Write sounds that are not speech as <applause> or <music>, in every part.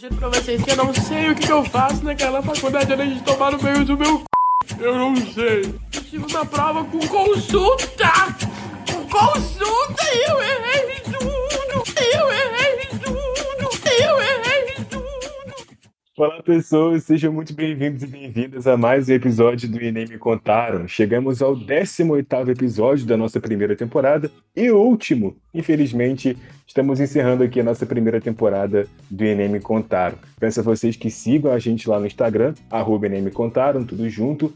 Juro pra vocês que eu não sei o que, eu faço naquela faculdade além de tomar no meio do meu c... Eu não sei. Eu tive uma prova com consulta! Com consulta e eu errei Olá, pessoas, sejam muito bem-vindos e bem-vindas a mais um episódio do Enem Me Contaram. Chegamos ao 18º episódio da nossa primeira temporada e último. Infelizmente, estamos encerrando aqui a nossa primeira temporada do Enem Me Contaram. Peço a vocês que sigam a gente lá no Instagram, arroba Enem Me Contaram, tudo junto.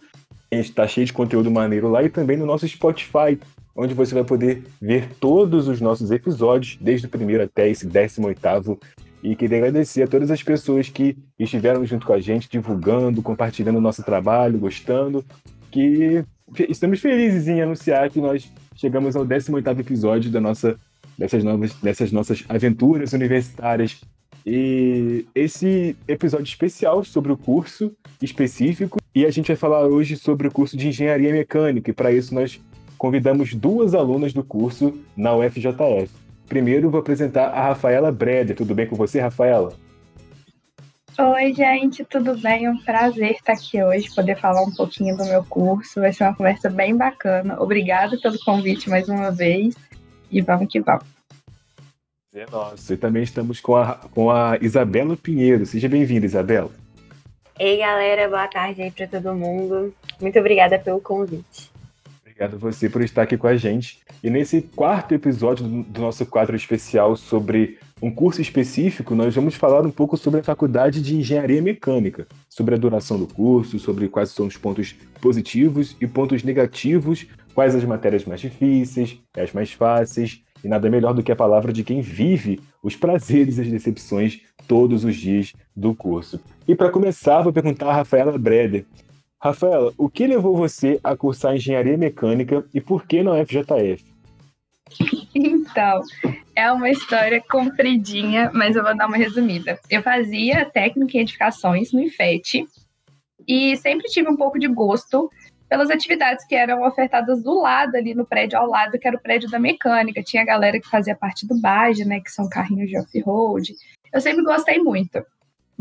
A gente está cheio de conteúdo maneiro lá e também no nosso Spotify, onde você vai poder ver todos os nossos episódios, desde o primeiro até esse 18º e queria agradecer a todas as pessoas que estiveram junto com a gente, divulgando, compartilhando o nosso trabalho, gostando, que estamos felizes em anunciar que nós chegamos ao 18º episódio da nossa, dessas, novas, dessas nossas aventuras universitárias. E esse episódio especial sobre o curso específico, e a gente vai falar hoje sobre o curso de Engenharia Mecânica, e para isso nós convidamos duas alunas do curso na UFJF. Primeiro, vou apresentar a Rafaela Breder. Tudo bem com você, Rafaela? Oi, gente, tudo bem? É um prazer estar aqui hoje, poder falar um pouquinho do meu curso. Vai ser uma conversa bem bacana. Obrigada pelo convite mais uma vez e vamos que vamos. É nosso. E também estamos com a, com a Isabela Pinheiro. Seja bem-vinda, Isabela. Ei, galera, boa tarde aí para todo mundo. Muito obrigada pelo convite. Obrigado a você por estar aqui com a gente. E nesse quarto episódio do nosso quadro especial sobre um curso específico, nós vamos falar um pouco sobre a Faculdade de Engenharia Mecânica, sobre a duração do curso, sobre quais são os pontos positivos e pontos negativos, quais as matérias mais difíceis, as mais fáceis, e nada melhor do que a palavra de quem vive os prazeres e as decepções todos os dias do curso. E para começar, vou perguntar a Rafaela Breder Rafaela, o que levou você a cursar engenharia mecânica e por que na UFJF? Então, é uma história compridinha, mas eu vou dar uma resumida. Eu fazia técnica em edificações no IFET e sempre tive um pouco de gosto pelas atividades que eram ofertadas do lado, ali no prédio ao lado, que era o prédio da mecânica. Tinha a galera que fazia parte do BAGE, né, que são carrinhos de off-road. Eu sempre gostei muito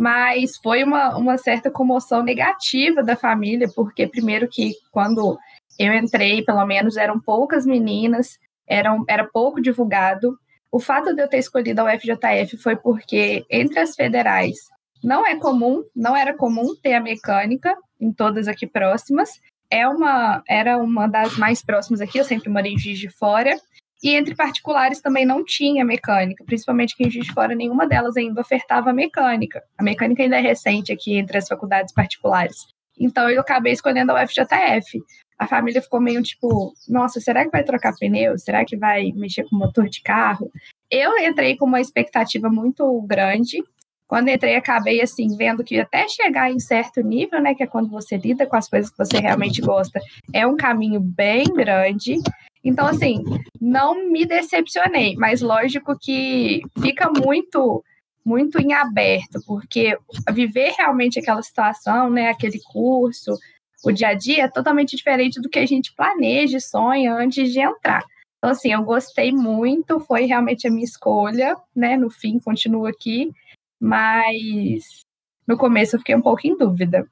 mas foi uma, uma certa comoção negativa da família, porque primeiro que quando eu entrei, pelo menos eram poucas meninas, eram, era pouco divulgado. O fato de eu ter escolhido a UFJF foi porque entre as federais não é comum, não era comum ter a mecânica em todas aqui próximas. É uma, era uma das mais próximas aqui, eu sempre morei em Juiz de Fora, e entre particulares também não tinha mecânica, principalmente que em Juiz de Fora nenhuma delas ainda ofertava mecânica. A mecânica ainda é recente aqui entre as faculdades particulares. Então eu acabei escolhendo a UFJF. A família ficou meio tipo, nossa, será que vai trocar pneu? Será que vai mexer com motor de carro? Eu entrei com uma expectativa muito grande. Quando entrei, acabei assim, vendo que até chegar em certo nível, né, que é quando você lida com as coisas que você realmente gosta, é um caminho bem grande. Então, assim, não me decepcionei, mas lógico que fica muito muito em aberto, porque viver realmente aquela situação, né, aquele curso, o dia a dia é totalmente diferente do que a gente planeja e sonha antes de entrar. Então, assim, eu gostei muito, foi realmente a minha escolha, né? No fim, continuo aqui, mas no começo eu fiquei um pouco em dúvida.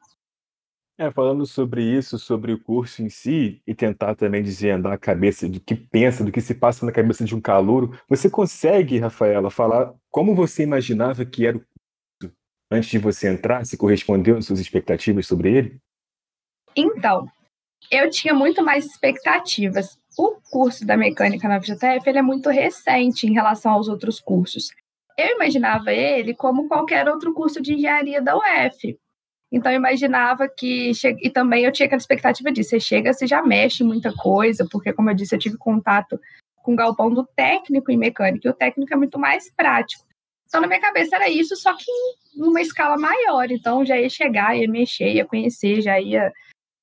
É, falando sobre isso, sobre o curso em si, e tentar também desvendar a cabeça do que pensa, do que se passa na cabeça de um calouro, você consegue, Rafaela, falar como você imaginava que era o curso antes de você entrar? Se correspondeu às suas expectativas sobre ele? Então, eu tinha muito mais expectativas. O curso da mecânica na FGTF ele é muito recente em relação aos outros cursos. Eu imaginava ele como qualquer outro curso de engenharia da UF, então eu imaginava que che... e também eu tinha aquela expectativa de você chega, você já mexe muita coisa, porque como eu disse, eu tive contato com o galpão do técnico em mecânica, e o técnico é muito mais prático. Então na minha cabeça era isso, só que numa escala maior. Então já ia chegar, ia mexer, ia conhecer, já ia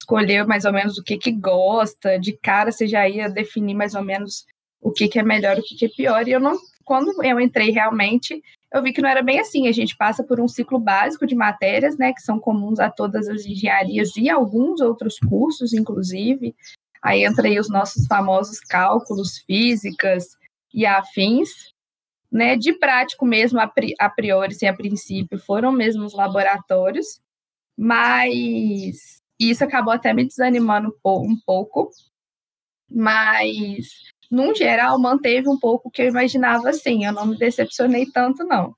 escolher mais ou menos o que que gosta, de cara você já ia definir mais ou menos o que que é melhor, o que que é pior. E eu não quando eu entrei realmente, eu vi que não era bem assim. A gente passa por um ciclo básico de matérias, né, que são comuns a todas as engenharias e alguns outros cursos, inclusive. Aí entra aí os nossos famosos cálculos, físicas e afins. né? De prático mesmo, a, pri a priori, assim, a princípio, foram mesmo os laboratórios, mas isso acabou até me desanimando um pouco, mas num geral manteve um pouco o que eu imaginava assim, eu não me decepcionei tanto não.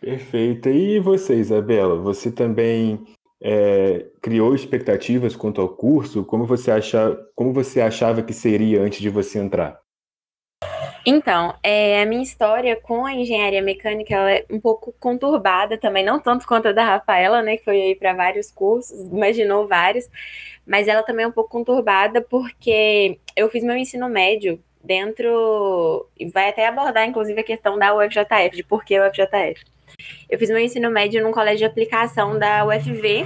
Perfeito. E você, Isabela, você também é, criou expectativas quanto ao curso? Como você, acha, como você achava que seria antes de você entrar? Então, é, a minha história com a engenharia mecânica ela é um pouco conturbada também, não tanto quanto a da Rafaela, né, que foi aí para vários cursos, imaginou vários, mas ela também é um pouco conturbada porque eu fiz meu ensino médio dentro, e vai até abordar inclusive a questão da UFJF, de por que UFJF. Eu fiz meu ensino médio num colégio de aplicação da UFV,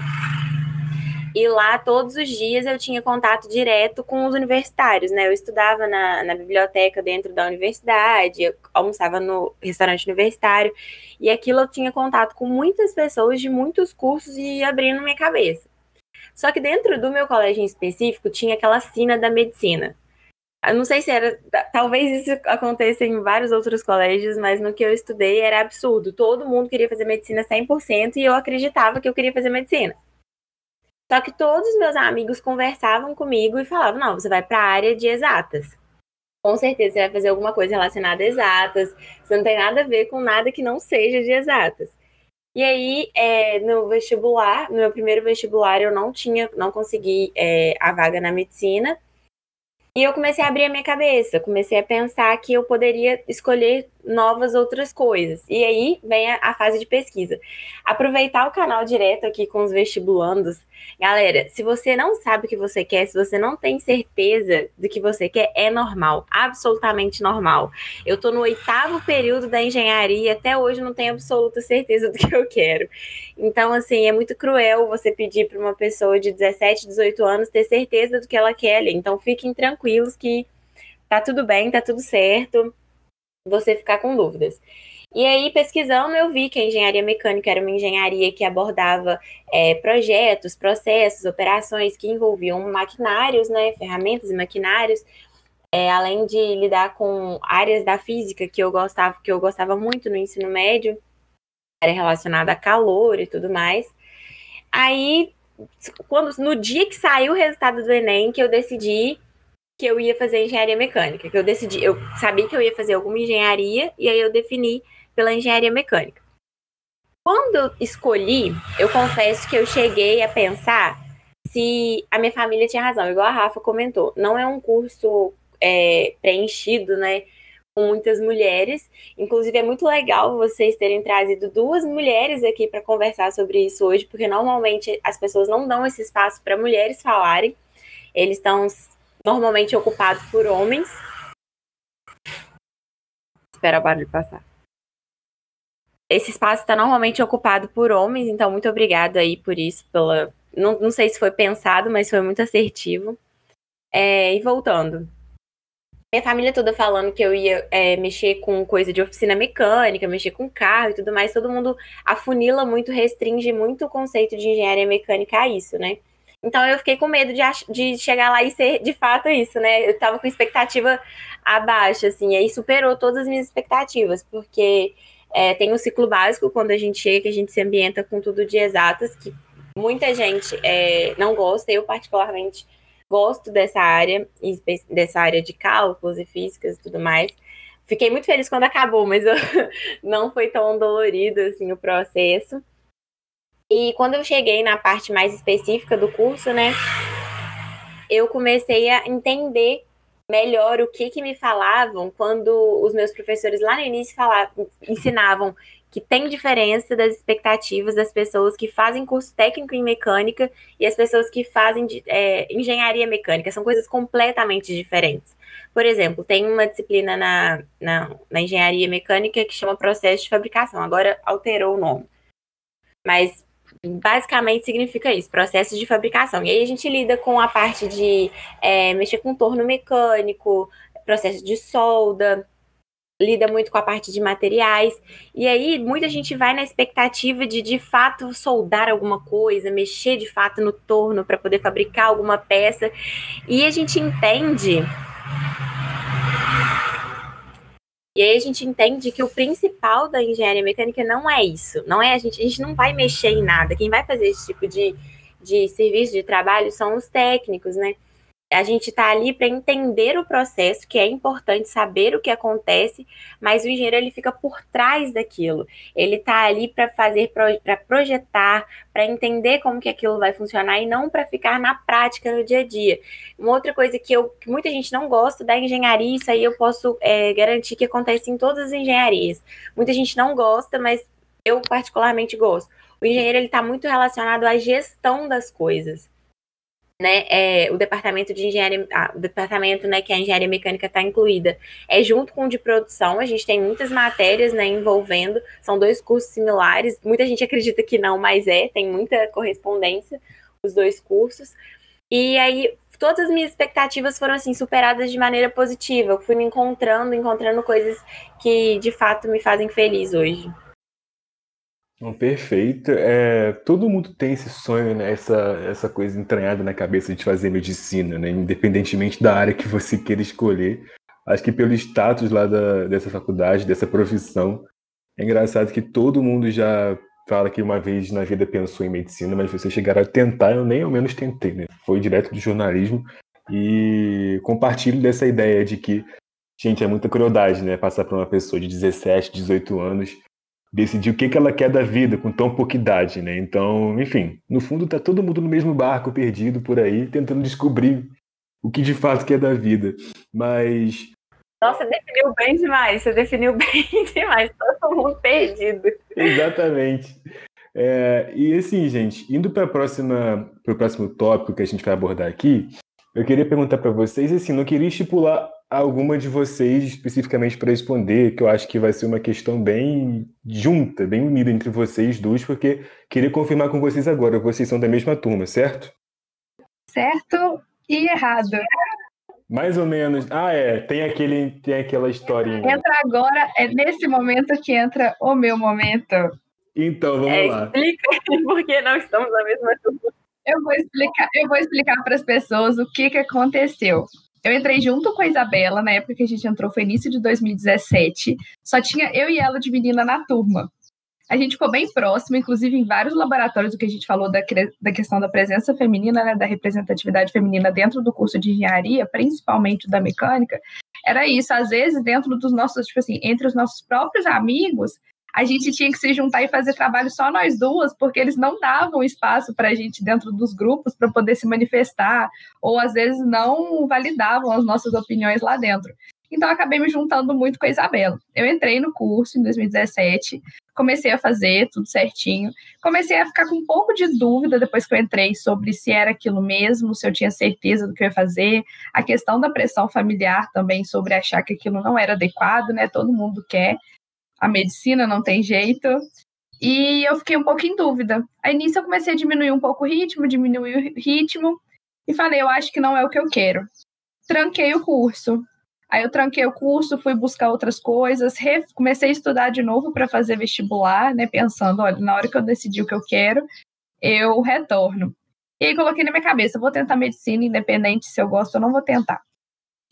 e lá, todos os dias, eu tinha contato direto com os universitários, né? Eu estudava na, na biblioteca dentro da universidade, almoçava no restaurante universitário, e aquilo eu tinha contato com muitas pessoas de muitos cursos e abrindo minha cabeça. Só que dentro do meu colégio em específico, tinha aquela sina da medicina. Eu não sei se era. Talvez isso aconteça em vários outros colégios, mas no que eu estudei era absurdo. Todo mundo queria fazer medicina 100% e eu acreditava que eu queria fazer medicina. Só que todos os meus amigos conversavam comigo e falavam: não, você vai para a área de exatas. Com certeza você vai fazer alguma coisa relacionada a exatas. Você não tem nada a ver com nada que não seja de exatas. E aí, é, no vestibular, no meu primeiro vestibular, eu não tinha, não consegui é, a vaga na medicina. E eu comecei a abrir a minha cabeça, comecei a pensar que eu poderia escolher novas outras coisas. E aí vem a, a, fase de pesquisa. Aproveitar o canal direto aqui com os vestibulandos. Galera, se você não sabe o que você quer, se você não tem certeza do que você quer, é normal, absolutamente normal. Eu tô no oitavo período da engenharia e até hoje não tenho absoluta certeza do <laughs> que eu quero. Então, assim, é muito cruel você pedir para uma pessoa de 17, 18 anos ter certeza do que ela quer ali. Então, fiquem tranquilos que tá tudo bem, tá tudo certo você ficar com dúvidas. E aí, pesquisando, eu vi que a engenharia mecânica era uma engenharia que abordava é, projetos, processos, operações que envolviam maquinários, né, ferramentas e maquinários, é, além de lidar com áreas da física que eu gostava, que eu gostava muito no ensino médio, era relacionada a calor e tudo mais. Aí, quando no dia que saiu o resultado do Enem, que eu decidi que eu ia fazer engenharia mecânica, que eu decidi, eu sabia que eu ia fazer alguma engenharia e aí eu defini pela engenharia mecânica. Quando eu escolhi, eu confesso que eu cheguei a pensar se a minha família tinha razão, igual a Rafa comentou. Não é um curso é, preenchido, né? Com muitas mulheres. Inclusive, é muito legal vocês terem trazido duas mulheres aqui para conversar sobre isso hoje, porque normalmente as pessoas não dão esse espaço para mulheres falarem. Eles estão normalmente ocupado por homens. Espera o barulho passar. Esse espaço está normalmente ocupado por homens, então muito obrigada aí por isso, pela. Não, não sei se foi pensado, mas foi muito assertivo. É, e voltando. Minha família toda falando que eu ia é, mexer com coisa de oficina mecânica, mexer com carro e tudo mais, todo mundo afunila muito, restringe muito o conceito de engenharia mecânica a isso, né? Então eu fiquei com medo de, de chegar lá e ser de fato isso, né? Eu tava com expectativa abaixo, assim, aí superou todas as minhas expectativas, porque é, tem o ciclo básico quando a gente chega, a gente se ambienta com tudo de exatas, que muita gente é, não gosta, eu particularmente gosto dessa área, dessa área de cálculos e físicas e tudo mais. Fiquei muito feliz quando acabou, mas eu, <laughs> não foi tão dolorido assim o processo. E quando eu cheguei na parte mais específica do curso, né, eu comecei a entender melhor o que que me falavam quando os meus professores lá no início falavam, ensinavam que tem diferença das expectativas das pessoas que fazem curso técnico em mecânica e as pessoas que fazem é, engenharia mecânica. São coisas completamente diferentes. Por exemplo, tem uma disciplina na, na, na engenharia mecânica que chama processo de fabricação. Agora alterou o nome. Mas basicamente significa isso, processo de fabricação. E aí a gente lida com a parte de é, mexer com torno mecânico, processo de solda, lida muito com a parte de materiais. E aí muita gente vai na expectativa de de fato soldar alguma coisa, mexer de fato no torno para poder fabricar alguma peça. E a gente entende E aí a gente entende que o principal da engenharia mecânica não é isso. Não é a gente, a gente não vai mexer em nada. Quem vai fazer esse tipo de, de serviço de trabalho são os técnicos, né? A gente está ali para entender o processo, que é importante saber o que acontece, mas o engenheiro ele fica por trás daquilo. Ele está ali para fazer, para projetar, para entender como que aquilo vai funcionar e não para ficar na prática no dia a dia. Uma outra coisa que, eu, que muita gente não gosta da engenharia, isso aí eu posso é, garantir que acontece em todas as engenharias. Muita gente não gosta, mas eu particularmente gosto. O engenheiro ele está muito relacionado à gestão das coisas né, é, o departamento de engenharia, ah, o departamento, né, que a engenharia mecânica está incluída, é junto com o de produção. A gente tem muitas matérias, né, envolvendo. São dois cursos similares. Muita gente acredita que não, mas é. Tem muita correspondência os dois cursos. E aí todas as minhas expectativas foram assim superadas de maneira positiva. Eu fui me encontrando, encontrando coisas que de fato me fazem feliz hoje. Perfeito. É, todo mundo tem esse sonho, né? essa, essa coisa entranhada na cabeça de fazer medicina, né? independentemente da área que você queira escolher. Acho que pelo status lá da, dessa faculdade, dessa profissão, é engraçado que todo mundo já fala que uma vez na vida pensou em medicina, mas você chegar a tentar, eu nem ao menos tentei, né? Foi direto do jornalismo e compartilho dessa ideia de que, gente, é muita crueldade, né? Passar para uma pessoa de 17, 18 anos decidir o que, que ela quer da vida com tão pouca idade, né? Então, enfim, no fundo tá todo mundo no mesmo barco, perdido por aí, tentando descobrir o que de fato quer da vida. Mas. Nossa, definiu bem demais, você definiu <laughs> bem demais, todo mundo perdido. Exatamente. É, e assim, gente, indo para o próximo tópico que a gente vai abordar aqui, eu queria perguntar para vocês, assim, não queria estipular alguma de vocês especificamente para responder, que eu acho que vai ser uma questão bem junta, bem unida entre vocês dois, porque queria confirmar com vocês agora, vocês são da mesma turma, certo? Certo e errado. Mais ou menos. Ah, é. Tem aquele, tem aquela historinha. Entra agora, é nesse momento que entra o meu momento. Então, vamos é, lá. Explica por que não estamos na mesma turma. Eu vou explicar, eu vou explicar para as pessoas o que, que aconteceu. Eu entrei junto com a Isabela, na época que a gente entrou, foi início de 2017. Só tinha eu e ela de menina na turma. A gente ficou bem próximo, inclusive em vários laboratórios, o que a gente falou da, da questão da presença feminina, né, da representatividade feminina dentro do curso de engenharia, principalmente da mecânica. Era isso, às vezes, dentro dos nossos, tipo assim, entre os nossos próprios amigos, a gente tinha que se juntar e fazer trabalho só nós duas, porque eles não davam espaço para a gente dentro dos grupos para poder se manifestar, ou às vezes não validavam as nossas opiniões lá dentro. Então, acabei me juntando muito com a Isabela. Eu entrei no curso em 2017, comecei a fazer tudo certinho. Comecei a ficar com um pouco de dúvida depois que eu entrei sobre se era aquilo mesmo, se eu tinha certeza do que eu ia fazer. A questão da pressão familiar também, sobre achar que aquilo não era adequado, né? Todo mundo quer a medicina, não tem jeito. E eu fiquei um pouco em dúvida. Aí nisso eu comecei a diminuir um pouco o ritmo, diminuir o ritmo, e falei, eu acho que não é o que eu quero. Tranquei o curso. Aí eu tranquei o curso, fui buscar outras coisas, comecei a estudar de novo para fazer vestibular, né? Pensando, olha, na hora que eu decidir o que eu quero, eu retorno. E aí coloquei na minha cabeça, vou tentar medicina, independente se eu gosto ou não vou tentar.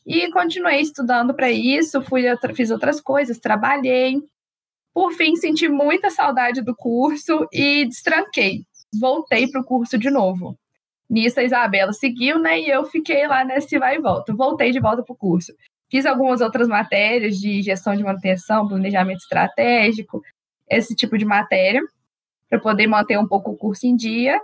E continuei estudando para isso, fui fiz outras coisas, trabalhei, por fim, senti muita saudade do curso e destranquei. Voltei para o curso de novo. Nisso, a Isabela seguiu, né? E eu fiquei lá nesse vai e volta. Voltei de volta para o curso. Fiz algumas outras matérias de gestão de manutenção, planejamento estratégico, esse tipo de matéria, para poder manter um pouco o curso em dia.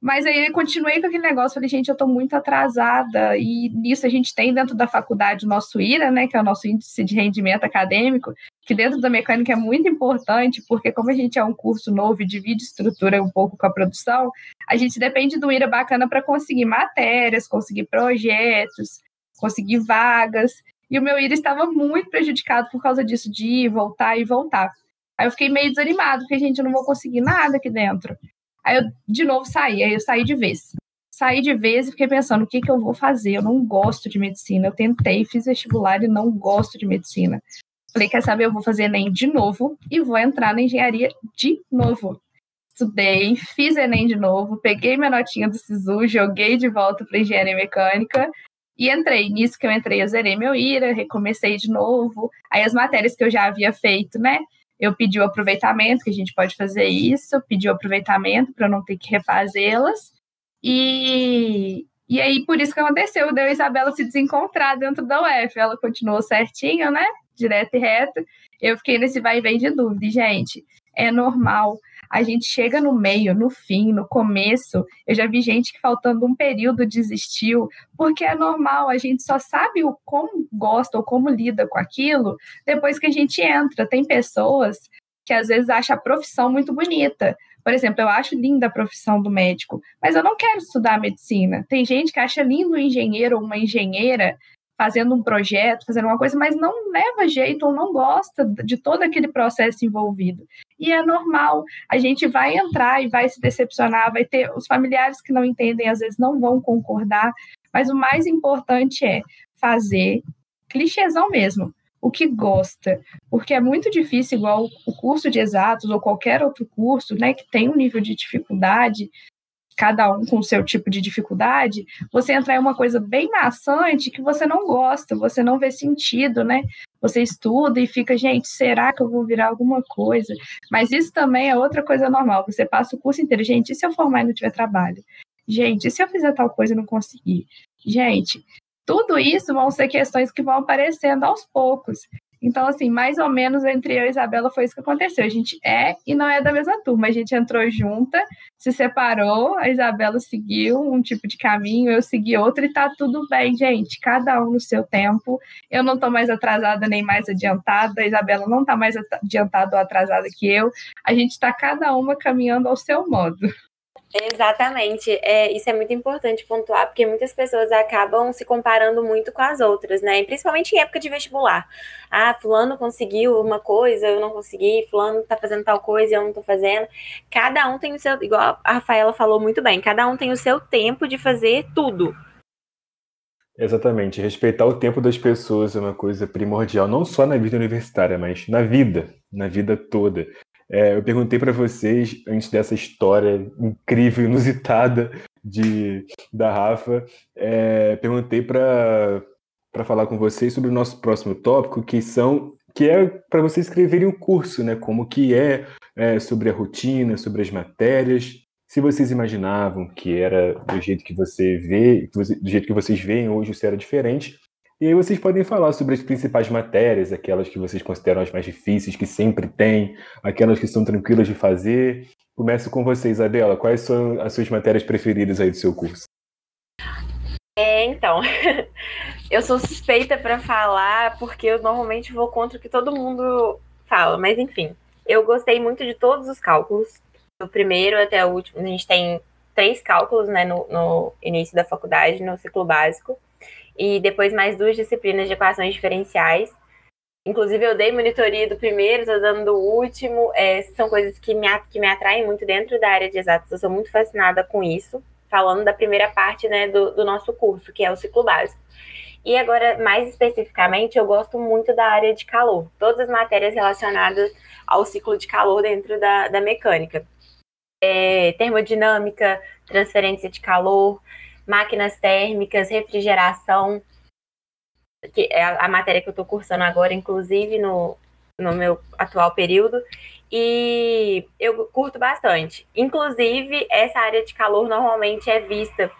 Mas aí continuei com aquele negócio, falei, gente, eu estou muito atrasada, e nisso a gente tem dentro da faculdade o nosso IRA, né, que é o nosso índice de rendimento acadêmico, que dentro da mecânica é muito importante, porque como a gente é um curso novo e divide estrutura um pouco com a produção, a gente depende do IRA bacana para conseguir matérias, conseguir projetos, conseguir vagas, e o meu IRA estava muito prejudicado por causa disso, de ir, voltar e voltar. Aí eu fiquei meio desanimado, porque, gente, eu não vou conseguir nada aqui dentro. Aí eu, de novo, saí, aí eu saí de vez. Saí de vez e fiquei pensando, o que, que eu vou fazer? Eu não gosto de medicina. Eu tentei, fiz vestibular e não gosto de medicina. Falei, quer saber, eu vou fazer Enem de novo e vou entrar na engenharia de novo. Estudei, fiz Enem de novo, peguei minha notinha do SISU, joguei de volta para engenharia mecânica E entrei. Nisso que eu entrei, eu zerei meu IRA, recomecei de novo. Aí as matérias que eu já havia feito, né? Eu pedi o aproveitamento, que a gente pode fazer isso, pedi o aproveitamento para não ter que refazê-las. E, e aí, por isso que aconteceu, deu a Isabela se desencontrar dentro da UF. Ela continuou certinho, né? Direto e reto. Eu fiquei nesse vai e vem de dúvida. E, gente, é normal. A gente chega no meio, no fim, no começo. Eu já vi gente que faltando um período desistiu, porque é normal, a gente só sabe o como gosta ou como lida com aquilo depois que a gente entra. Tem pessoas que às vezes acham a profissão muito bonita. Por exemplo, eu acho linda a profissão do médico, mas eu não quero estudar medicina. Tem gente que acha lindo um engenheiro ou uma engenheira fazendo um projeto, fazendo uma coisa, mas não leva jeito ou não gosta de todo aquele processo envolvido. E é normal, a gente vai entrar e vai se decepcionar, vai ter os familiares que não entendem, às vezes não vão concordar, mas o mais importante é fazer clichêzão mesmo, o que gosta, porque é muito difícil, igual o curso de exatos ou qualquer outro curso, né, que tem um nível de dificuldade, cada um com o seu tipo de dificuldade, você entrar em uma coisa bem maçante que você não gosta, você não vê sentido, né? Você estuda e fica, gente, será que eu vou virar alguma coisa? Mas isso também é outra coisa normal. Você passa o curso inteiro, gente, e se eu formar e não tiver trabalho? Gente, e se eu fizer tal coisa e não conseguir? Gente, tudo isso vão ser questões que vão aparecendo aos poucos. Então, assim, mais ou menos entre eu e Isabela foi isso que aconteceu. A gente é e não é da mesma turma. A gente entrou junta, se separou, a Isabela seguiu um tipo de caminho, eu segui outro e tá tudo bem, gente. Cada um no seu tempo. Eu não tô mais atrasada nem mais adiantada, a Isabela não tá mais adiantada ou atrasada que eu. A gente tá cada uma caminhando ao seu modo. Exatamente. É, isso é muito importante pontuar, porque muitas pessoas acabam se comparando muito com as outras, né? principalmente em época de vestibular. Ah, fulano conseguiu uma coisa, eu não consegui, fulano tá fazendo tal coisa, eu não tô fazendo. Cada um tem o seu, igual a Rafaela falou muito bem, cada um tem o seu tempo de fazer tudo. Exatamente. Respeitar o tempo das pessoas é uma coisa primordial, não só na vida universitária, mas na vida, na vida toda. É, eu perguntei para vocês, antes dessa história incrível, inusitada de, da Rafa, é, perguntei para falar com vocês sobre o nosso próximo tópico, que são que é para vocês escreverem o um curso, né? Como que é, é, sobre a rotina, sobre as matérias. Se vocês imaginavam que era do jeito que você vê, do jeito que vocês veem hoje, se era diferente. E aí vocês podem falar sobre as principais matérias, aquelas que vocês consideram as mais difíceis, que sempre tem, aquelas que são tranquilas de fazer. Começo com você, Isabela. Quais são as suas matérias preferidas aí do seu curso? É, então, <laughs> eu sou suspeita para falar porque eu normalmente vou contra o que todo mundo fala, mas enfim, eu gostei muito de todos os cálculos, do primeiro até o último. A gente tem três cálculos, né, no, no início da faculdade, no ciclo básico e depois mais duas disciplinas de equações diferenciais. Inclusive, eu dei monitoria do primeiro, estou dando do último. É, são coisas que me, que me atraem muito dentro da área de exatas. Eu sou muito fascinada com isso. Falando da primeira parte né, do, do nosso curso, que é o ciclo básico. E agora, mais especificamente, eu gosto muito da área de calor. Todas as matérias relacionadas ao ciclo de calor dentro da, da mecânica. É, termodinâmica, transferência de calor, máquinas térmicas, refrigeração, que é a matéria que eu estou cursando agora, inclusive no, no meu atual período, e eu curto bastante. Inclusive, essa área de calor normalmente é vista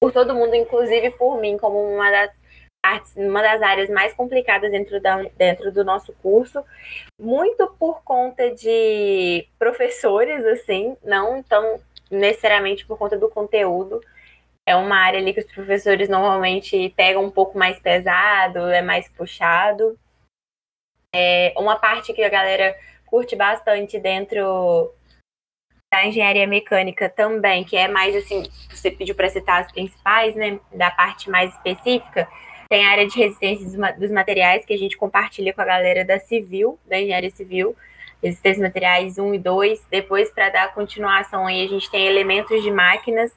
por todo mundo, inclusive por mim, como uma das uma das áreas mais complicadas dentro, da, dentro do nosso curso, muito por conta de professores, assim, não tão necessariamente por conta do conteúdo, é uma área ali que os professores normalmente pegam um pouco mais pesado, é mais puxado. É uma parte que a galera curte bastante dentro da engenharia mecânica também, que é mais assim, você pediu para citar as principais, né, da parte mais específica, tem a área de resistência dos materiais que a gente compartilha com a galera da civil, da engenharia civil, resistência materiais 1 e 2. Depois, para dar continuação aí, a gente tem elementos de máquinas,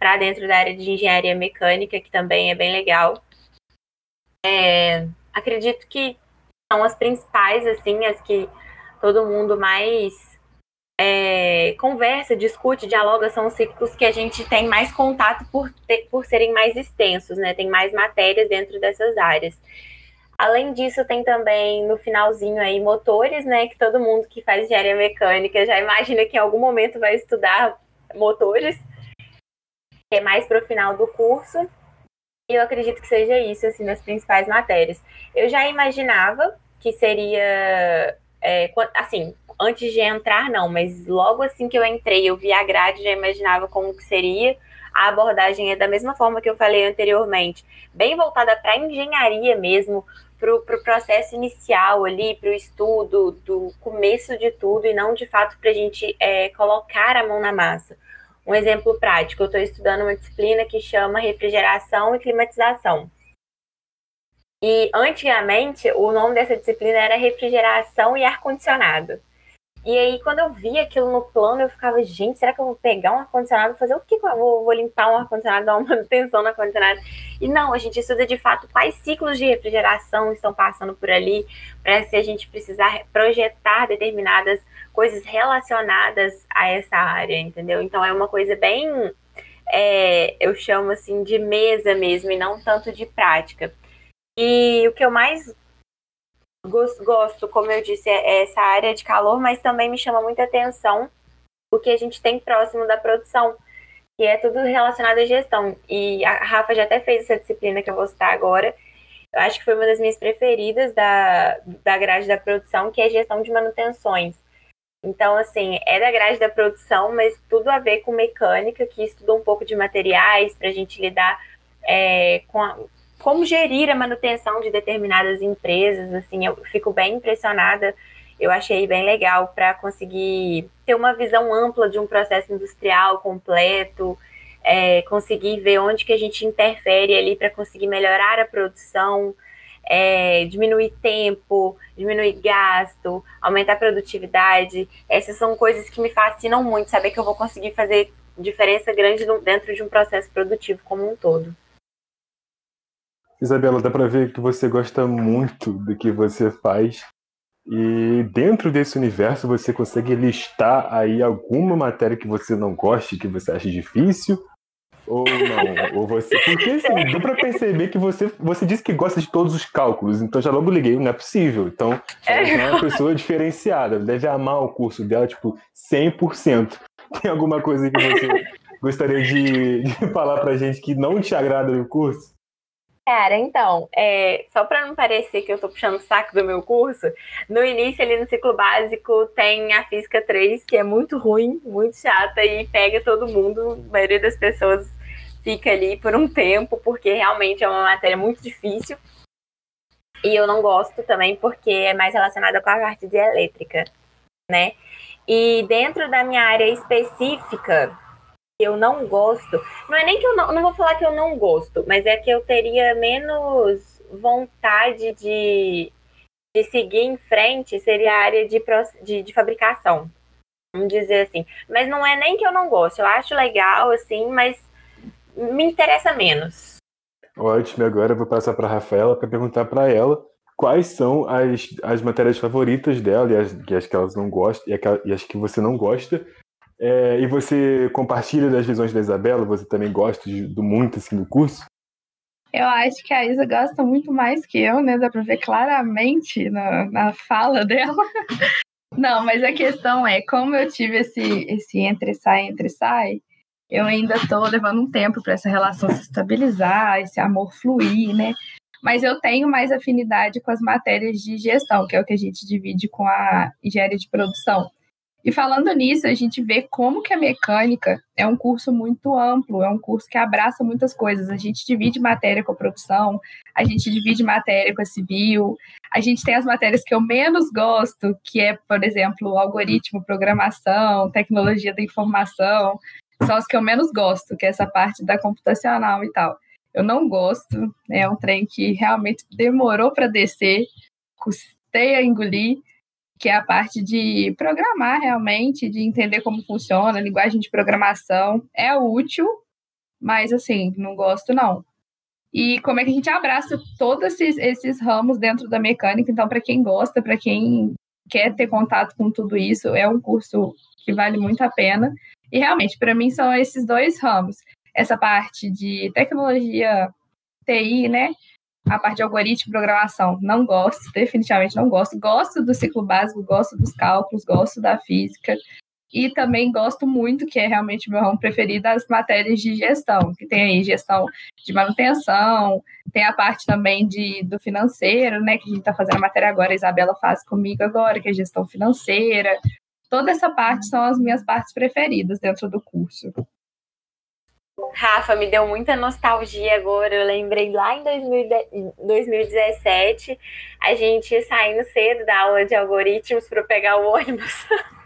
para dentro da área de engenharia mecânica, que também é bem legal. É, acredito que são as principais, assim, as que todo mundo mais é, conversa, discute, dialoga, são os ciclos que a gente tem mais contato por, ter, por serem mais extensos, né? Tem mais matérias dentro dessas áreas. Além disso, tem também no finalzinho aí motores, né? Que todo mundo que faz engenharia mecânica já imagina que em algum momento vai estudar motores, que é mais para o final do curso. E eu acredito que seja isso, assim, nas principais matérias. Eu já imaginava que seria, é, assim, antes de entrar, não, mas logo assim que eu entrei, eu vi a grade, já imaginava como que seria. A abordagem é da mesma forma que eu falei anteriormente, bem voltada para a engenharia mesmo, para o pro processo inicial ali, para o estudo, do começo de tudo, e não de fato para a gente é, colocar a mão na massa. Um exemplo prático, eu estou estudando uma disciplina que chama refrigeração e climatização. E antigamente o nome dessa disciplina era refrigeração e ar-condicionado. E aí, quando eu vi aquilo no plano, eu ficava, gente, será que eu vou pegar um ar-condicionado fazer o que? Eu vou, vou limpar um ar-condicionado, dar uma <laughs> manutenção no ar-condicionado? E não, a gente estuda de fato quais ciclos de refrigeração estão passando por ali, para se a gente precisar projetar determinadas coisas relacionadas a essa área, entendeu? Então é uma coisa bem, é, eu chamo assim, de mesa mesmo, e não tanto de prática. E o que eu mais gosto, como eu disse, é essa área de calor, mas também me chama muita atenção o que a gente tem próximo da produção, que é tudo relacionado à gestão. E a Rafa já até fez essa disciplina que eu vou citar agora. Eu acho que foi uma das minhas preferidas da, da grade da produção, que é gestão de manutenções. Então, assim, é da grade da produção, mas tudo a ver com mecânica, que estuda um pouco de materiais para a gente lidar é, com a, como gerir a manutenção de determinadas empresas, assim, eu fico bem impressionada. Eu achei bem legal para conseguir ter uma visão ampla de um processo industrial completo, é, conseguir ver onde que a gente interfere ali para conseguir melhorar a produção, é, diminuir tempo, diminuir gasto, aumentar a produtividade. Essas são coisas que me fascinam muito, saber que eu vou conseguir fazer diferença grande dentro de um processo produtivo como um todo. Isabela, dá para ver que você gosta muito do que você faz. E dentro desse universo você consegue listar aí alguma matéria que você não goste, que você acha difícil? Ou não? ou você. Porque assim, dá pra perceber que você, você disse que gosta de todos os cálculos, então já logo liguei, não é possível. Então, ela é uma pessoa diferenciada, deve amar o curso dela, tipo, 100%. Tem alguma coisa que você gostaria de, de falar pra gente que não te agrada no curso? Cara, então, é, só para não parecer que eu tô puxando o saco do meu curso, no início ali no ciclo básico tem a física 3, que é muito ruim, muito chata e pega todo mundo, a maioria das pessoas fica ali por um tempo, porque realmente é uma matéria muito difícil. E eu não gosto também porque é mais relacionada com a parte de elétrica, né? E dentro da minha área específica, eu não gosto. Não é nem que eu não, não vou falar que eu não gosto, mas é que eu teria menos vontade de, de seguir em frente, seria a área de, de, de fabricação. Vamos dizer assim. Mas não é nem que eu não gosto, eu acho legal, assim, mas me interessa menos. Ótimo, agora eu vou passar para a Rafaela para perguntar para ela quais são as, as matérias favoritas dela e as, e as que elas não gostam e, e as que você não gosta é, e você compartilha das visões da Isabela? Você também gosta de, do muito assim no curso? Eu acho que a Isa gosta muito mais que eu, né? Dá pra ver claramente na, na fala dela. <laughs> Não, mas a questão é, como eu tive esse, esse entre-sai, entre-sai, eu ainda tô levando um tempo para essa relação se estabilizar, esse amor fluir, né? Mas eu tenho mais afinidade com as matérias de gestão, que é o que a gente divide com a engenharia de produção. E falando nisso, a gente vê como que a mecânica é um curso muito amplo, é um curso que abraça muitas coisas. A gente divide matéria com a produção, a gente divide matéria com a civil, a gente tem as matérias que eu menos gosto, que é, por exemplo, algoritmo, programação, tecnologia da informação, são as que eu menos gosto, que é essa parte da computacional e tal. Eu não gosto, é um trem que realmente demorou para descer, custei a engolir, que é a parte de programar realmente, de entender como funciona, a linguagem de programação. É útil, mas assim, não gosto não. E como é que a gente abraça todos esses, esses ramos dentro da mecânica. Então, para quem gosta, para quem quer ter contato com tudo isso, é um curso que vale muito a pena. E realmente, para mim, são esses dois ramos. Essa parte de tecnologia TI, né? A parte de algoritmo e programação, não gosto, definitivamente não gosto. Gosto do ciclo básico, gosto dos cálculos, gosto da física. E também gosto muito, que é realmente meu ramo preferido, das matérias de gestão, que tem aí gestão de manutenção, tem a parte também de, do financeiro, né? Que a gente está fazendo a matéria agora, a Isabela faz comigo agora, que é gestão financeira. Toda essa parte são as minhas partes preferidas dentro do curso. Rafa, me deu muita nostalgia agora. Eu lembrei lá em 2017, a gente saindo cedo da aula de algoritmos para pegar o ônibus. <laughs>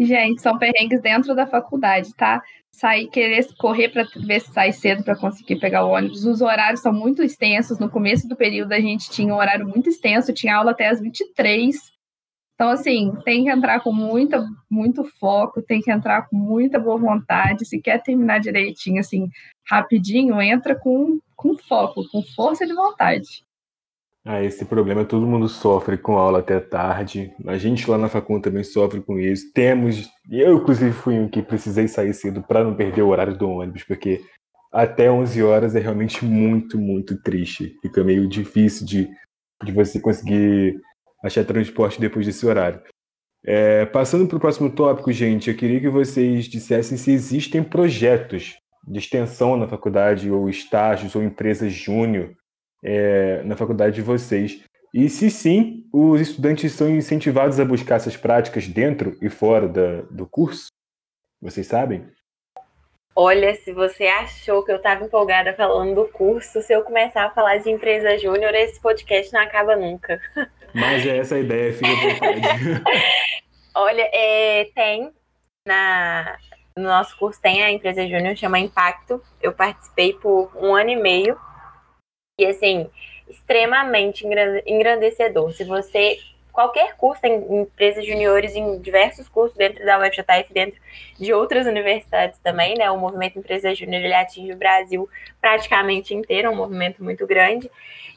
Gente, são perrengues dentro da faculdade, tá? Sair, querer correr para ver se sai cedo para conseguir pegar o ônibus. Os horários são muito extensos. No começo do período, a gente tinha um horário muito extenso, tinha aula até as 23. Então, assim, tem que entrar com muita, muito foco, tem que entrar com muita boa vontade. Se quer terminar direitinho, assim, rapidinho, entra com, com foco, com força de vontade. Ah, esse problema todo mundo sofre com aula até tarde. A gente lá na facul também sofre com isso. Temos, eu inclusive fui um que precisei sair cedo para não perder o horário do ônibus, porque até 11 horas é realmente muito, muito triste. Fica meio difícil de, de você conseguir achar transporte depois desse horário. É, passando para o próximo tópico, gente, eu queria que vocês dissessem se existem projetos de extensão na faculdade, ou estágios, ou empresas júnior é, na faculdade de vocês. E se sim, os estudantes são incentivados a buscar essas práticas dentro e fora da, do curso? Vocês sabem? Olha, se você achou que eu estava empolgada falando do curso, se eu começar a falar de empresa júnior, esse podcast não acaba nunca. <laughs> Mas é essa a ideia, fica à. <laughs> Olha, é, tem na, no nosso curso tem a empresa júnior, chama Impacto. Eu participei por um ano e meio e assim, extremamente engrandecedor. Se você qualquer curso, tem empresas juniores em diversos cursos dentro da UFJF, dentro de outras universidades também, né? O movimento Empresa Júnior ele atinge o Brasil praticamente inteiro, é um movimento muito grande.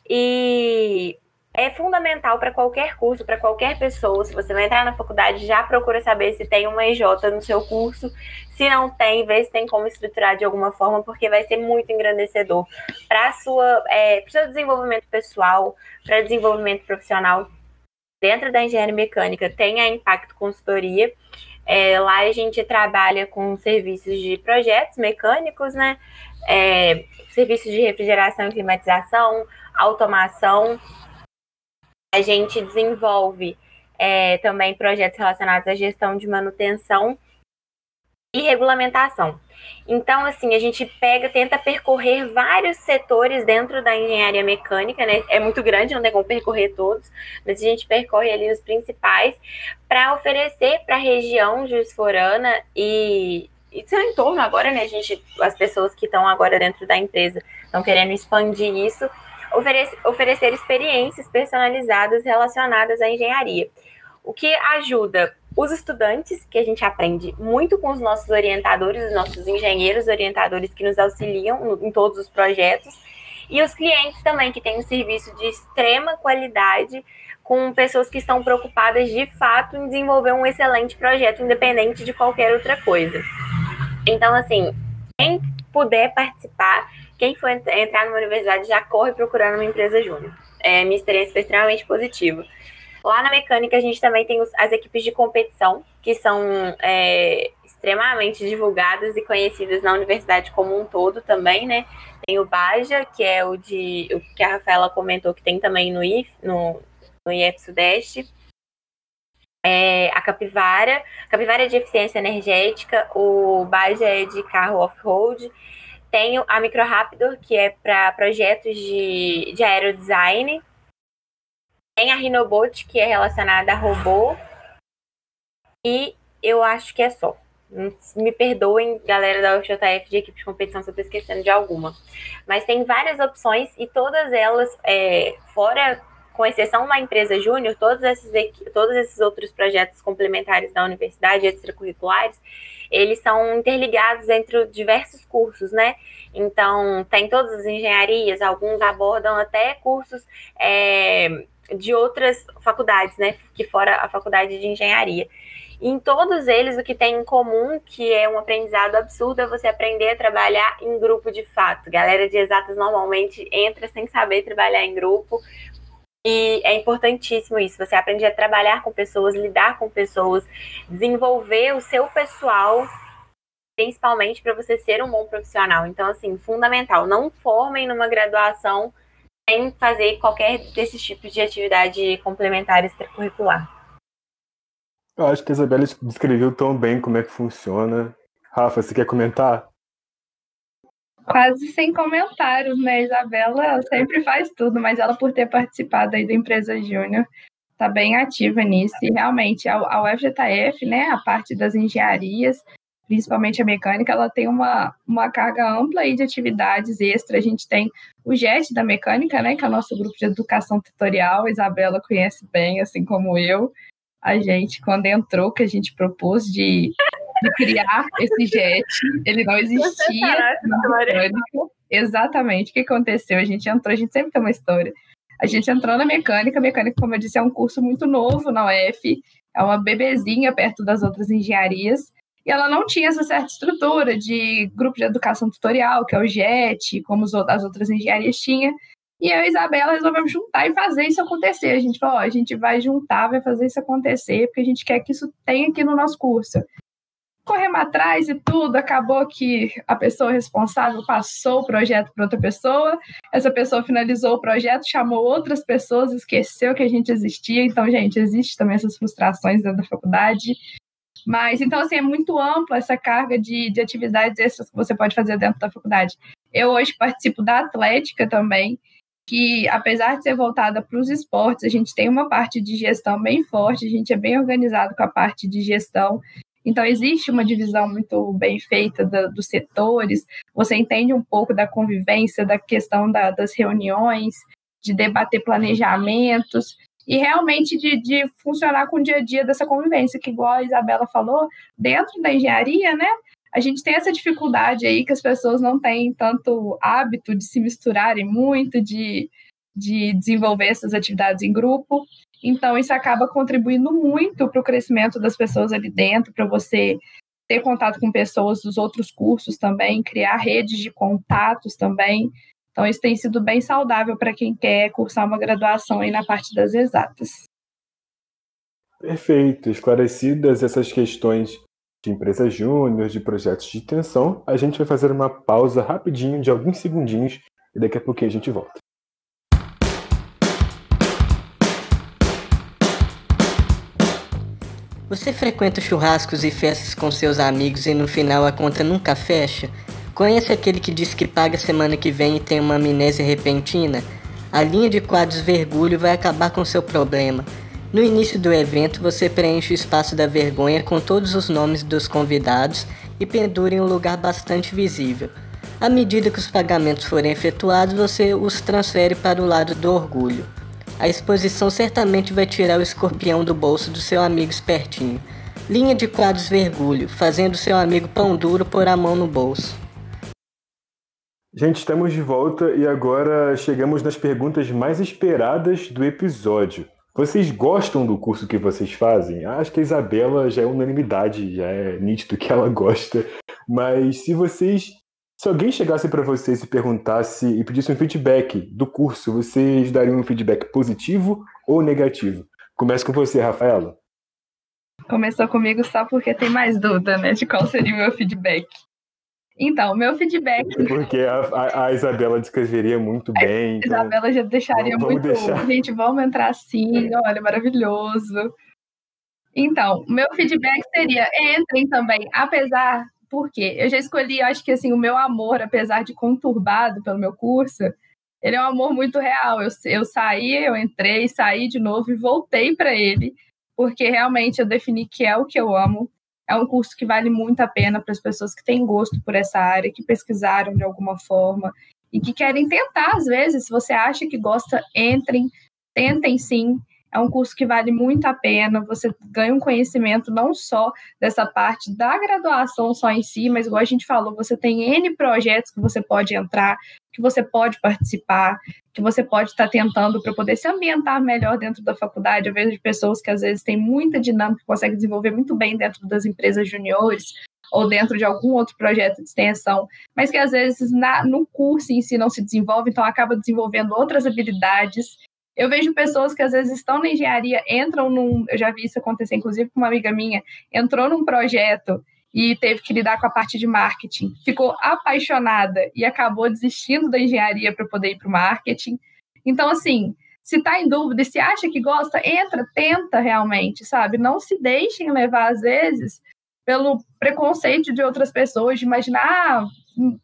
E é fundamental para qualquer curso, para qualquer pessoa. Se você vai entrar na faculdade, já procura saber se tem uma EJ no seu curso. Se não tem, vê se tem como estruturar de alguma forma, porque vai ser muito engrandecedor para sua, é, seu desenvolvimento pessoal, para desenvolvimento profissional. Dentro da engenharia mecânica tem a Impacto Consultoria. É, lá a gente trabalha com serviços de projetos mecânicos, né? É, serviços de refrigeração e climatização, automação a gente desenvolve é, também projetos relacionados à gestão de manutenção e regulamentação. Então, assim, a gente pega, tenta percorrer vários setores dentro da engenharia mecânica, né? É muito grande, não tem como percorrer todos, mas a gente percorre ali os principais para oferecer para a região juiz-forana e, e seu entorno agora, né? A gente, as pessoas que estão agora dentro da empresa estão querendo expandir isso oferecer, experiências personalizadas relacionadas à engenharia. O que ajuda os estudantes, que a gente aprende muito com os nossos orientadores, os nossos engenheiros orientadores que nos auxiliam em todos os projetos, e os clientes também, que têm um serviço de extrema qualidade, com pessoas que estão preocupadas de fato em desenvolver um excelente projeto, independente de qualquer outra coisa. Então, assim, quem puder participar, quem for entrar numa universidade já corre procurando uma empresa júnior. É, minha experiência foi extremamente positiva. Lá na mecânica, a gente também tem os, as equipes de competição, que são é, extremamente divulgadas e conhecidas na universidade como um todo também, né? Tem o Baja, que é o de o que a Rafaela comentou que tem também no IF, no, no IF Sudeste. É, a Capivara, Capivara é de eficiência energética, o Baja é de carro off-road tenho a Micro Raptor, que é para projetos de, de aerodesign. Tem a Rinobot, que é relacionada a robô. E eu acho que é só. Me perdoem, galera da UJF de equipe de competição, se eu estou esquecendo de alguma. Mas tem várias opções e todas elas, é, fora, com exceção da empresa júnior, todos esses, todos esses outros projetos complementares da universidade, extracurriculares, eles são interligados entre diversos cursos, né? Então, tem todas as engenharias, alguns abordam até cursos é, de outras faculdades, né? Que fora a faculdade de engenharia. Em todos eles, o que tem em comum, que é um aprendizado absurdo, é você aprender a trabalhar em grupo de fato. Galera de exatas normalmente entra sem saber trabalhar em grupo. E é importantíssimo isso. Você aprende a trabalhar com pessoas, lidar com pessoas, desenvolver o seu pessoal, principalmente para você ser um bom profissional. Então, assim, fundamental. Não formem numa graduação sem fazer qualquer desses tipos de atividade complementar extracurricular. Eu acho que a Isabela descreveu tão bem como é que funciona. Rafa, você quer comentar? Quase sem comentários, né? Isabela sempre faz tudo, mas ela, por ter participado aí da empresa Júnior, está bem ativa nisso. E realmente, a, a UFJF, né, a parte das engenharias, principalmente a mecânica, ela tem uma, uma carga ampla aí de atividades extra. A gente tem o JET da mecânica, né, que é o nosso grupo de educação tutorial. A Isabela conhece bem, assim como eu a gente, quando entrou, que a gente propôs de, de criar esse jet, ele não existia Exatamente. O que aconteceu? A gente entrou, a gente sempre tem uma história. A gente entrou na mecânica, a mecânica, como eu disse, é um curso muito novo na UF, é uma bebezinha perto das outras engenharias, e ela não tinha essa certa estrutura de grupo de educação tutorial, que é o JET, como as outras engenharias tinham. E eu e a Isabela resolvemos juntar e fazer isso acontecer. A gente falou, ó, a gente vai juntar, vai fazer isso acontecer, porque a gente quer que isso tenha aqui no nosso curso. Corremos atrás e tudo, acabou que a pessoa responsável passou o projeto para outra pessoa, essa pessoa finalizou o projeto, chamou outras pessoas, esqueceu que a gente existia. Então, gente, existe também essas frustrações dentro da faculdade. Mas, então, assim, é muito ampla essa carga de, de atividades extras que você pode fazer dentro da faculdade. Eu hoje participo da Atlética também, que, apesar de ser voltada para os esportes, a gente tem uma parte de gestão bem forte, a gente é bem organizado com a parte de gestão. Então, existe uma divisão muito bem feita do, dos setores, você entende um pouco da convivência, da questão da, das reuniões, de debater planejamentos e realmente de, de funcionar com o dia a dia dessa convivência, que, igual a Isabela falou, dentro da engenharia, né? a gente tem essa dificuldade aí que as pessoas não têm tanto hábito de se misturarem muito, de, de desenvolver essas atividades em grupo. Então, isso acaba contribuindo muito para o crescimento das pessoas ali dentro, para você ter contato com pessoas dos outros cursos também, criar redes de contatos também. Então, isso tem sido bem saudável para quem quer cursar uma graduação aí na parte das exatas. Perfeito. Esclarecidas essas questões de empresa júnior, de projetos de extensão, a gente vai fazer uma pausa rapidinho de alguns segundinhos e daqui a pouquinho a gente volta. Você frequenta churrascos e festas com seus amigos e no final a conta nunca fecha? Conhece aquele que diz que paga semana que vem e tem uma amnésia repentina? A linha de quadros Vergulho vai acabar com seu problema. No início do evento, você preenche o espaço da vergonha com todos os nomes dos convidados e pendura em um lugar bastante visível. À medida que os pagamentos forem efetuados, você os transfere para o lado do orgulho. A exposição certamente vai tirar o escorpião do bolso do seu amigo espertinho. Linha de quadros vergulho, fazendo seu amigo pão duro pôr a mão no bolso. Gente, estamos de volta e agora chegamos nas perguntas mais esperadas do episódio. Vocês gostam do curso que vocês fazem? Acho que a Isabela já é unanimidade, já é nítido que ela <laughs> gosta. Mas se vocês. Se alguém chegasse para vocês e perguntasse e pedisse um feedback do curso, vocês dariam um feedback positivo ou negativo? Começa com você, Rafaela. Começou comigo só porque tem mais dúvida, né, de qual seria o meu feedback. Então, meu feedback. Porque a, a Isabela descreveria muito bem. A então... Isabela já deixaria vamos muito. Deixar. Gente, vamos entrar assim, olha, maravilhoso. Então, meu feedback seria: entrem também, apesar. Porque eu já escolhi, acho que assim, o meu amor, apesar de conturbado pelo meu curso, ele é um amor muito real. Eu, eu saí, eu entrei, saí de novo e voltei para ele, porque realmente eu defini que é o que eu amo é um curso que vale muito a pena para as pessoas que têm gosto por essa área, que pesquisaram de alguma forma e que querem tentar, às vezes, se você acha que gosta, entrem, tentem sim. É um curso que vale muito a pena. Você ganha um conhecimento não só dessa parte da graduação só em si, mas igual a gente falou, você tem N projetos que você pode entrar, que você pode participar, que você pode estar tentando para poder se ambientar melhor dentro da faculdade. Eu vejo pessoas que às vezes têm muita dinâmica, conseguem desenvolver muito bem dentro das empresas juniores ou dentro de algum outro projeto de extensão, mas que às vezes na, no curso em si não se desenvolve, então acaba desenvolvendo outras habilidades eu vejo pessoas que às vezes estão na engenharia, entram num. Eu já vi isso acontecer, inclusive, com uma amiga minha, entrou num projeto e teve que lidar com a parte de marketing. Ficou apaixonada e acabou desistindo da engenharia para poder ir para o marketing. Então, assim, se está em dúvida, se acha que gosta, entra, tenta realmente, sabe? Não se deixem levar, às vezes, pelo preconceito de outras pessoas, de imaginar, ah,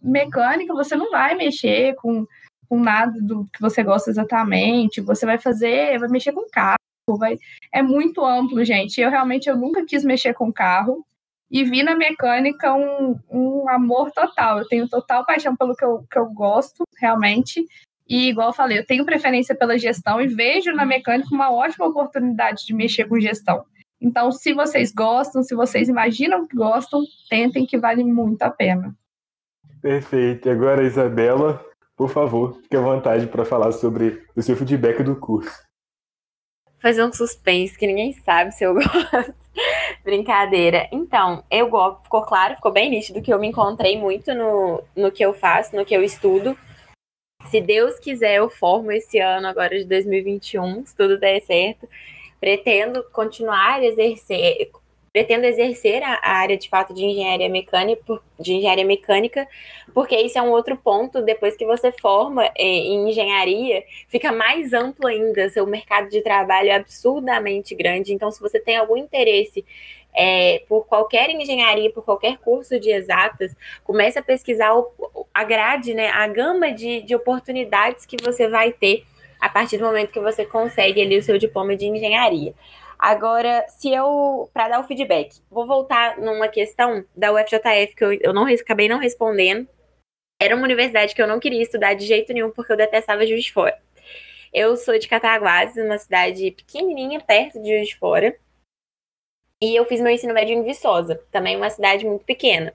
mecânica, você não vai mexer com com nada do que você gosta exatamente, você vai fazer, vai mexer com carro, vai... é muito amplo, gente. Eu realmente eu nunca quis mexer com carro e vi na mecânica um, um amor total. Eu tenho total paixão pelo que eu, que eu gosto, realmente. E, igual eu falei, eu tenho preferência pela gestão e vejo na mecânica uma ótima oportunidade de mexer com gestão. Então, se vocês gostam, se vocês imaginam que gostam, tentem que vale muito a pena. Perfeito. Agora, Isabela, por favor, fique à vontade para falar sobre o seu feedback do curso. Fazer um suspense que ninguém sabe se eu <laughs> gosto. Brincadeira. Então, eu gosto, ficou claro, ficou bem nítido que eu me encontrei muito no, no que eu faço, no que eu estudo. Se Deus quiser, eu formo esse ano agora de 2021, se tudo der certo. Pretendo continuar exercer, pretendo exercer a, área de fato de engenharia mecânica, de engenharia mecânica, porque isso é um outro ponto. Depois que você forma é, em engenharia, fica mais amplo ainda. Seu mercado de trabalho é absurdamente grande. Então, se você tem algum interesse é, por qualquer engenharia, por qualquer curso de exatas, comece a pesquisar o, a grade, né, a gama de, de oportunidades que você vai ter a partir do momento que você consegue ali o seu diploma de engenharia. Agora, se eu, para dar o feedback, vou voltar numa questão da UFJF que eu, eu não acabei não respondendo. Era uma universidade que eu não queria estudar de jeito nenhum porque eu detestava Juiz de Fora. Eu sou de Cataguases, uma cidade pequenininha perto de Juiz de Fora. E eu fiz meu ensino médio em Viçosa, também uma cidade muito pequena.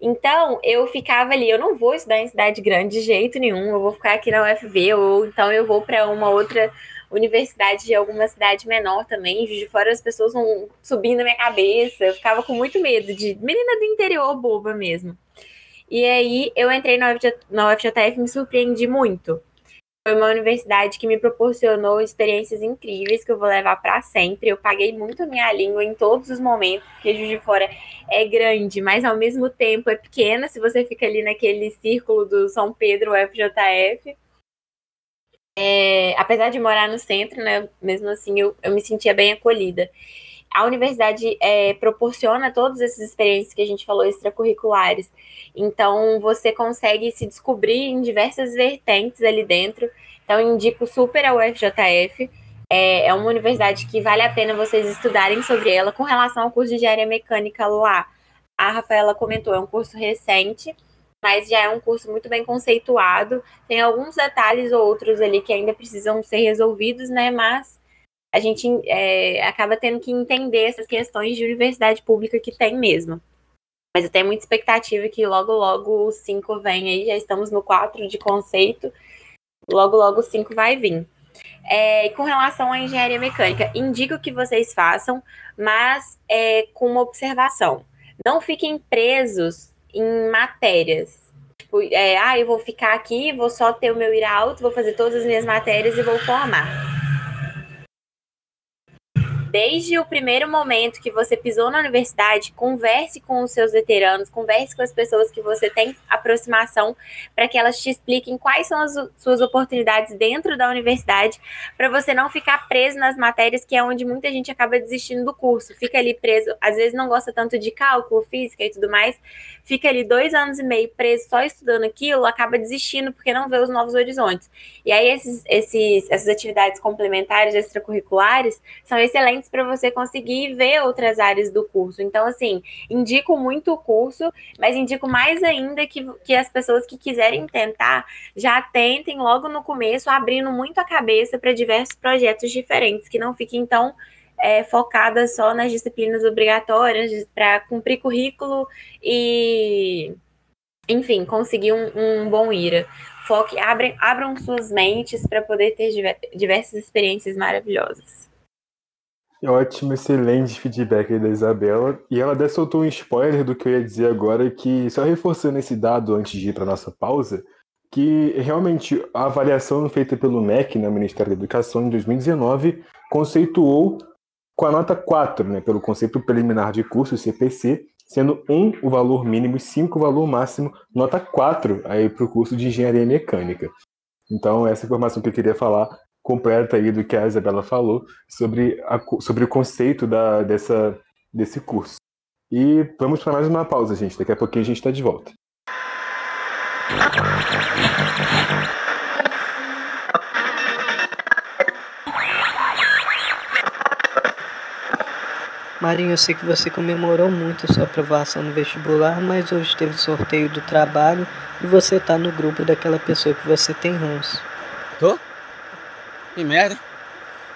Então, eu ficava ali, eu não vou estudar em cidade grande de jeito nenhum, eu vou ficar aqui na UFV, ou então eu vou para uma outra universidade de alguma cidade menor também, de fora as pessoas vão subindo na minha cabeça, eu ficava com muito medo de menina do interior boba mesmo. E aí eu entrei na, UFJ, na UFJF e me surpreendi muito. Foi uma universidade que me proporcionou experiências incríveis que eu vou levar para sempre. Eu paguei muito a minha língua em todos os momentos, porque Juiz de Fora é grande, mas ao mesmo tempo é pequena se você fica ali naquele círculo do São Pedro UFJF. É, apesar de morar no centro, né, mesmo assim eu, eu me sentia bem acolhida. A universidade é, proporciona todas essas experiências que a gente falou extracurriculares. Então você consegue se descobrir em diversas vertentes ali dentro. Então indico super a UFJF. É, é uma universidade que vale a pena vocês estudarem sobre ela. Com relação ao curso de engenharia mecânica lá, a Rafaela comentou, é um curso recente mas já é um curso muito bem conceituado. Tem alguns detalhes ou outros ali que ainda precisam ser resolvidos, né? Mas a gente é, acaba tendo que entender essas questões de universidade pública que tem mesmo. Mas eu tenho muita expectativa que logo, logo o 5 vem aí, já estamos no 4 de conceito, logo, logo o 5 vai vir. É, com relação à engenharia mecânica, indico que vocês façam, mas é, com uma observação. Não fiquem presos em matérias. Tipo, é, ah, eu vou ficar aqui, vou só ter o meu ir alto, vou fazer todas as minhas matérias e vou formar desde o primeiro momento que você pisou na universidade, converse com os seus veteranos, converse com as pessoas que você tem aproximação, para que elas te expliquem quais são as suas oportunidades dentro da universidade, para você não ficar preso nas matérias que é onde muita gente acaba desistindo do curso, fica ali preso, às vezes não gosta tanto de cálculo, física e tudo mais, fica ali dois anos e meio preso só estudando aquilo, acaba desistindo porque não vê os novos horizontes. E aí esses, esses, essas atividades complementares, extracurriculares, são excelentes para você conseguir ver outras áreas do curso. Então, assim, indico muito o curso, mas indico mais ainda que, que as pessoas que quiserem tentar já tentem logo no começo, abrindo muito a cabeça para diversos projetos diferentes, que não fiquem tão é, focada só nas disciplinas obrigatórias para cumprir currículo e, enfim, conseguir um, um bom IRA. Foque, abrem, abram suas mentes para poder ter diversas experiências maravilhosas. Ótimo, excelente feedback da Isabela. E ela até soltou um spoiler do que eu ia dizer agora, que só reforçando esse dado antes de ir para nossa pausa, que realmente a avaliação feita pelo MEC, no né, Ministério da Educação, em 2019, conceituou com a nota 4, né, pelo conceito preliminar de curso, CPC, sendo 1 o valor mínimo e 5 o valor máximo, nota 4 aí para o curso de Engenharia Mecânica. Então, essa informação que eu queria falar, completa aí do que a Isabela falou sobre, a, sobre o conceito da, dessa, desse curso. E vamos para mais uma pausa, gente. Daqui a pouquinho a gente está de volta. Marinho, eu sei que você comemorou muito a sua aprovação no vestibular, mas hoje teve sorteio do trabalho e você tá no grupo daquela pessoa que você tem ranço. Tô? Que merda.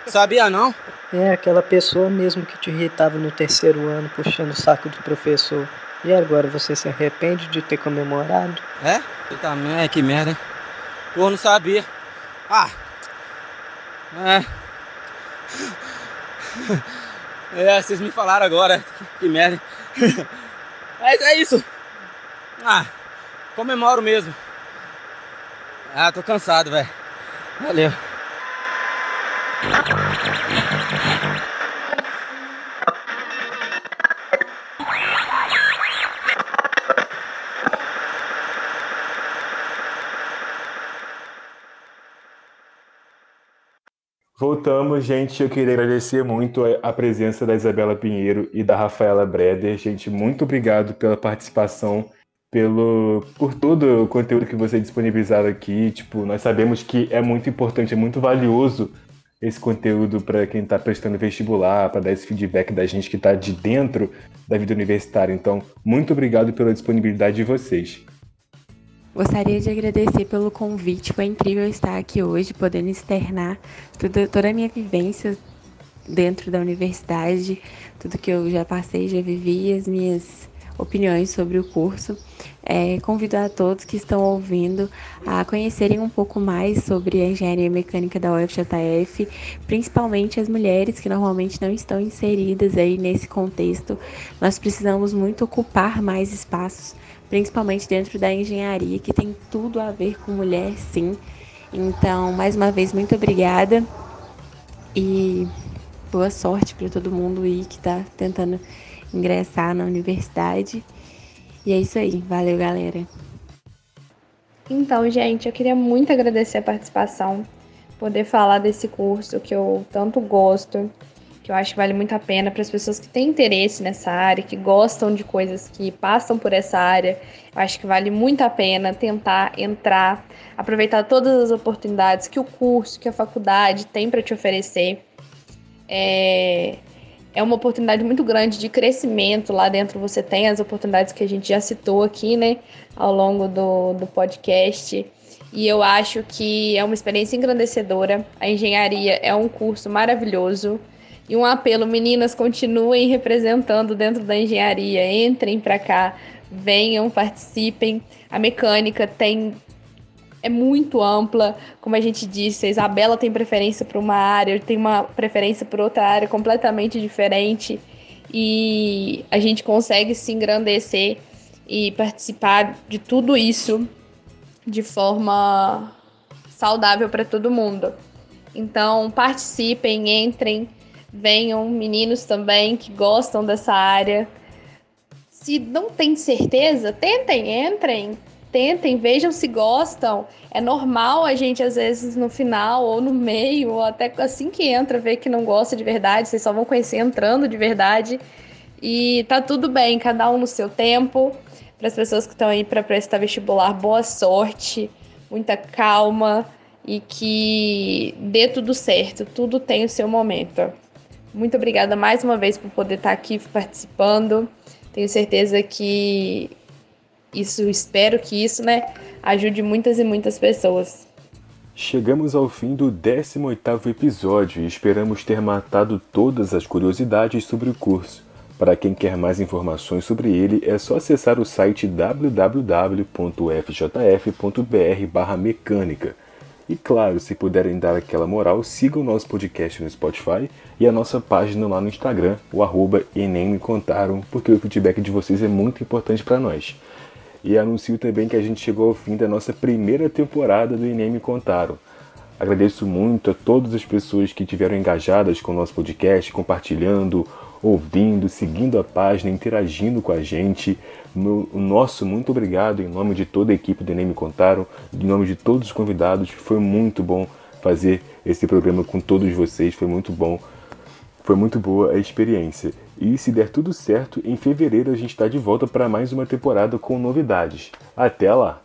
Sabia não? É, aquela pessoa mesmo que te irritava no terceiro ano, puxando o saco do professor. E agora, você se arrepende de ter comemorado? É? Também, que merda? Pô, não sabia. Ah! É. É, vocês me falaram agora. Que merda. <laughs> Mas é isso. Ah, comemoro mesmo. Ah, tô cansado, velho. Valeu. Voltamos, gente. Eu queria agradecer muito a presença da Isabela Pinheiro e da Rafaela Breder. Gente, muito obrigado pela participação, pelo por todo o conteúdo que vocês disponibilizaram aqui. Tipo, nós sabemos que é muito importante, é muito valioso esse conteúdo para quem está prestando vestibular, para dar esse feedback da gente que está de dentro da vida universitária. Então, muito obrigado pela disponibilidade de vocês. Gostaria de agradecer pelo convite, foi incrível estar aqui hoje, podendo externar tudo, toda a minha vivência dentro da universidade, tudo que eu já passei, já vivi, as minhas opiniões sobre o curso. É, convido a todos que estão ouvindo a conhecerem um pouco mais sobre a engenharia mecânica da UFJF, principalmente as mulheres que normalmente não estão inseridas aí nesse contexto. Nós precisamos muito ocupar mais espaços principalmente dentro da engenharia, que tem tudo a ver com mulher, sim. Então, mais uma vez, muito obrigada e boa sorte para todo mundo aí que está tentando ingressar na universidade. E é isso aí, valeu, galera. Então, gente, eu queria muito agradecer a participação, poder falar desse curso que eu tanto gosto, que eu acho que vale muito a pena para as pessoas que têm interesse nessa área, que gostam de coisas que passam por essa área. Eu acho que vale muito a pena tentar entrar, aproveitar todas as oportunidades que o curso, que a faculdade tem para te oferecer. É, é uma oportunidade muito grande de crescimento. Lá dentro você tem as oportunidades que a gente já citou aqui, né, ao longo do, do podcast. E eu acho que é uma experiência engrandecedora. A engenharia é um curso maravilhoso. E um apelo, meninas, continuem representando dentro da engenharia, entrem para cá, venham, participem. A mecânica tem é muito ampla, como a gente disse, a Isabela tem preferência por uma área, eu tenho uma preferência por outra área completamente diferente e a gente consegue se engrandecer e participar de tudo isso de forma saudável para todo mundo. Então, participem, entrem, venham meninos também que gostam dessa área. Se não tem certeza, tentem, entrem, tentem, vejam se gostam. É normal a gente, às vezes, no final ou no meio, ou até assim que entra, ver que não gosta de verdade, vocês só vão conhecer entrando de verdade. E tá tudo bem, cada um no seu tempo. Para as pessoas que estão aí para prestar vestibular, boa sorte, muita calma e que dê tudo certo, tudo tem o seu momento. Muito obrigada mais uma vez por poder estar aqui participando. Tenho certeza que isso, espero que isso, né, ajude muitas e muitas pessoas. Chegamos ao fim do 18º episódio e esperamos ter matado todas as curiosidades sobre o curso. Para quem quer mais informações sobre ele, é só acessar o site www.fjf.br/mecânica. E claro, se puderem dar aquela moral, sigam o nosso podcast no Spotify e a nossa página lá no Instagram, o arroba Me Contaram, porque o feedback de vocês é muito importante para nós. E anuncio também que a gente chegou ao fim da nossa primeira temporada do Enem Me Contaram. Agradeço muito a todas as pessoas que tiveram engajadas com o nosso podcast, compartilhando, ouvindo, seguindo a página, interagindo com a gente. No, nosso muito obrigado em nome de toda a equipe do Enem Me Contaram, em nome de todos os convidados. Foi muito bom fazer esse programa com todos vocês, foi muito bom. Foi muito boa a experiência. E se der tudo certo, em fevereiro a gente está de volta para mais uma temporada com novidades. Até lá!